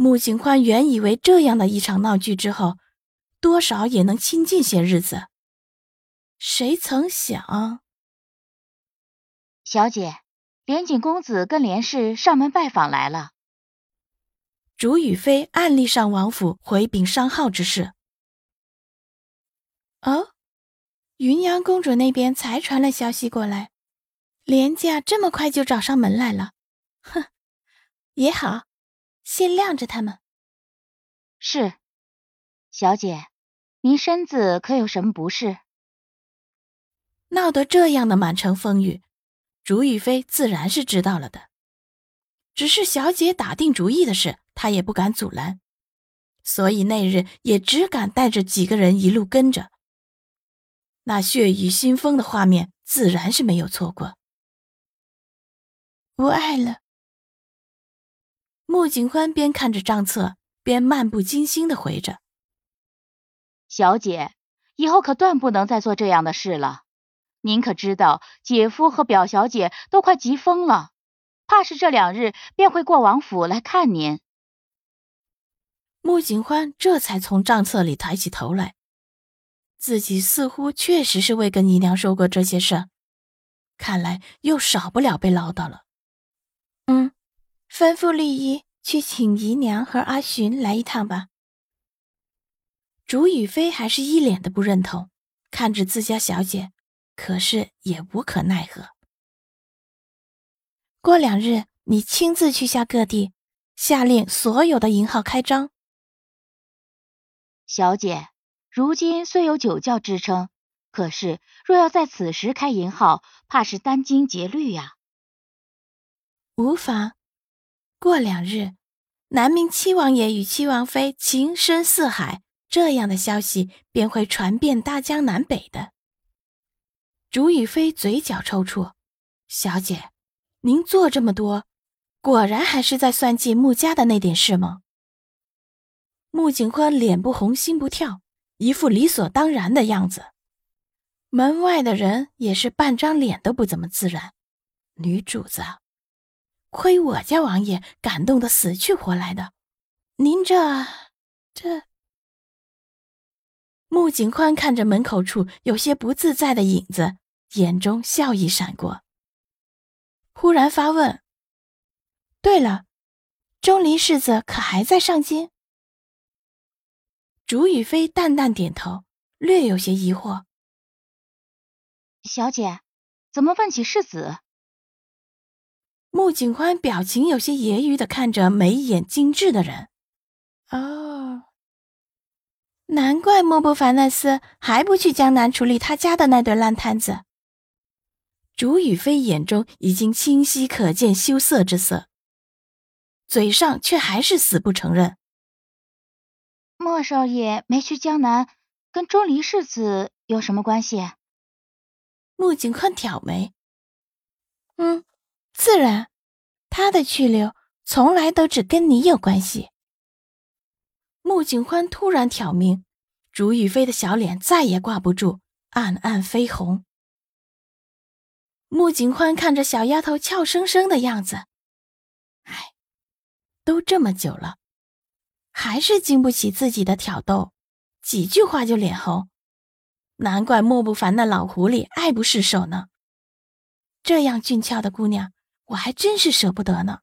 穆景欢原以为这样的一场闹剧之后，多少也能清静些日子。谁曾想，小姐，连景公子跟连氏上门拜访来了。竹雨飞暗力上王府回禀商号之事。哦，云阳公主那边才传了消息过来，连家这么快就找上门来了。哼，也好。先晾着他们。是，小姐，您身子可有什么不适？闹得这样的满城风雨，竹雨飞自然是知道了的。只是小姐打定主意的事，他也不敢阻拦，所以那日也只敢带着几个人一路跟着。那血雨腥风的画面，自然是没有错过。不爱了。穆景欢边看着账册，边漫不经心的回着：“小姐，以后可断不能再做这样的事了。您可知道，姐夫和表小姐都快急疯了，怕是这两日便会过王府来看您。”穆景欢这才从账册里抬起头来，自己似乎确实是未跟姨娘说过这些事，看来又少不了被唠叨了。嗯。吩咐绿衣去请姨娘和阿寻来一趟吧。竹雨飞还是一脸的不认同，看着自家小姐，可是也无可奈何。过两日，你亲自去下各地，下令所有的银号开张。小姐，如今虽有酒窖之称，可是若要在此时开银号，怕是殚精竭虑呀。无妨。过两日，南明七王爷与七王妃情深似海，这样的消息便会传遍大江南北的。竹雨飞嘴角抽搐，小姐，您做这么多，果然还是在算计穆家的那点事吗？穆景欢脸不红心不跳，一副理所当然的样子。门外的人也是半张脸都不怎么自然。女主子。亏我家王爷感动的死去活来的，您这这……穆景宽看着门口处有些不自在的影子，眼中笑意闪过，忽然发问：“对了，钟离世子可还在上京？”竹雨飞淡淡点头，略有些疑惑：“小姐，怎么问起世子？”穆景欢表情有些揶揄的看着眉眼精致的人，哦，难怪莫不凡那厮还不去江南处理他家的那对烂摊子。竹雨飞眼中已经清晰可见羞涩之色，嘴上却还是死不承认。莫少爷没去江南，跟钟离世子有什么关系？穆景宽挑眉，嗯。自然，他的去留从来都只跟你有关系。穆景欢突然挑明，竹雨飞的小脸再也挂不住，暗暗绯红。穆景欢看着小丫头俏生生的样子，唉，都这么久了，还是经不起自己的挑逗，几句话就脸红，难怪莫不凡那老狐狸爱不释手呢。这样俊俏的姑娘。我还真是舍不得呢。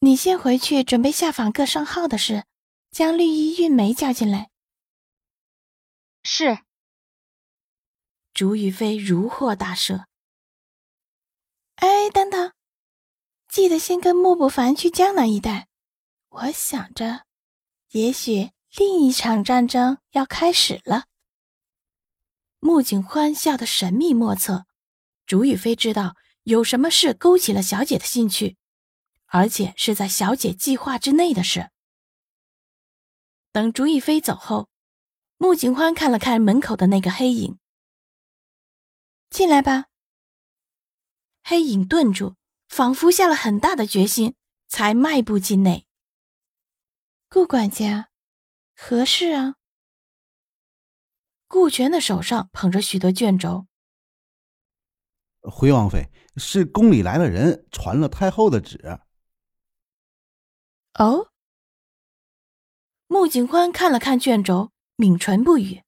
你先回去准备下访各商号的事，将绿衣韵梅叫进来。是。竹雨飞如获大赦。哎，等等，记得先跟莫不凡去江南一带。我想着，也许另一场战争要开始了。穆景欢笑得神秘莫测。竹雨飞知道。有什么事勾起了小姐的兴趣，而且是在小姐计划之内的事。等竹亦飞走后，穆景欢看了看门口的那个黑影，进来吧。黑影顿住，仿佛下了很大的决心，才迈步进内。顾管家，何事啊？顾全的手上捧着许多卷轴。回王妃，是宫里来了人，传了太后的旨。哦。穆景欢看了看卷轴，抿唇不语。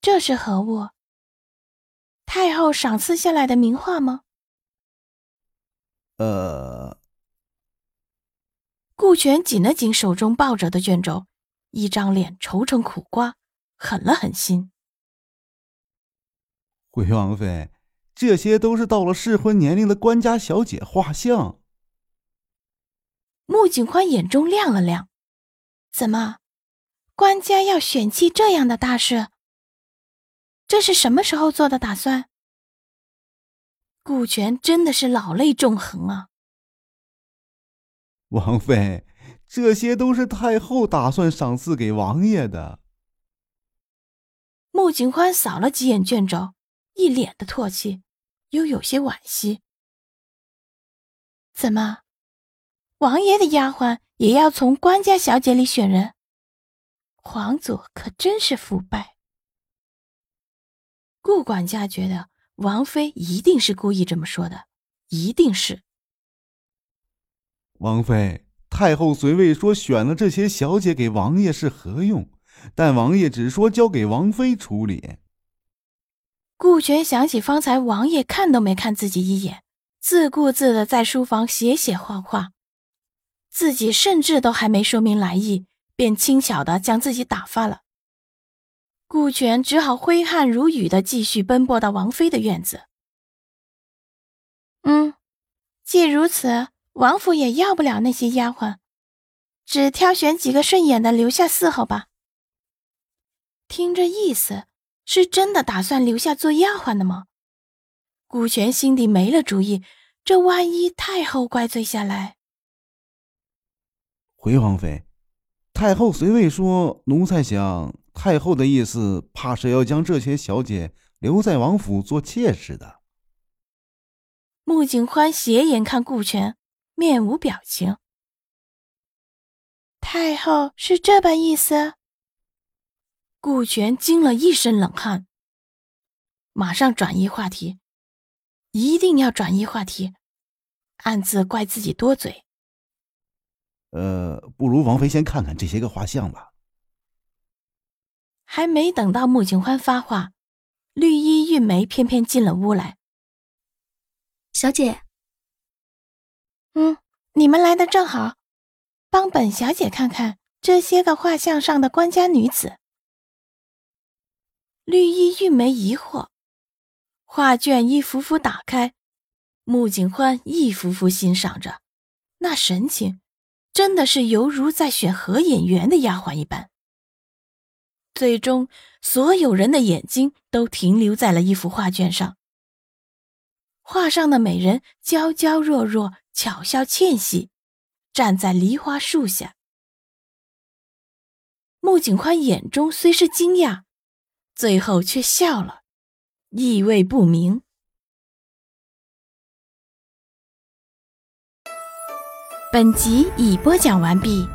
这是何物？太后赏赐下来的名画吗？呃。顾全紧了紧手中抱着的卷轴，一张脸愁成苦瓜，狠了狠心。回王妃，这些都是到了适婚年龄的官家小姐画像。穆景欢眼中亮了亮。怎么，官家要选妻这样的大事？这是什么时候做的打算？顾全真的是老泪纵横啊！王妃，这些都是太后打算赏赐给王爷的。穆景欢扫了几眼卷轴，一脸的唾弃，又有些惋惜。怎么，王爷的丫鬟？也要从官家小姐里选人，皇祖可真是腐败。顾管家觉得王妃一定是故意这么说的，一定是。王妃，太后虽未说选了这些小姐给王爷是何用，但王爷只说交给王妃处理。顾全想起方才王爷看都没看自己一眼，自顾自的在书房写写画画。自己甚至都还没说明来意，便轻巧的将自己打发了。顾全只好挥汗如雨的继续奔波到王妃的院子。嗯，既如此，王府也要不了那些丫鬟，只挑选几个顺眼的留下伺候吧。听这意思，是真的打算留下做丫鬟的吗？顾全心底没了主意，这万一太后怪罪下来……回王妃，太后虽未说，奴才想太后的意思，怕是要将这些小姐留在王府做妾室的。穆景欢斜眼看顾全，面无表情。太后是这般意思？顾全惊了一身冷汗，马上转移话题，一定要转移话题，暗自怪自己多嘴。呃，不如王妃先看看这些个画像吧。还没等到穆景欢发话，绿衣玉梅偏偏进了屋来。小姐，嗯，你们来的正好，帮本小姐看看这些个画像上的官家女子。绿衣玉梅疑惑，画卷一幅幅打开，穆景欢一幅幅欣赏着，那神情。真的是犹如在选合眼缘的丫鬟一般。最终，所有人的眼睛都停留在了一幅画卷上。画上的美人娇娇弱弱，巧笑倩兮，站在梨花树下。穆景欢眼中虽是惊讶，最后却笑了，意味不明。本集已播讲完毕。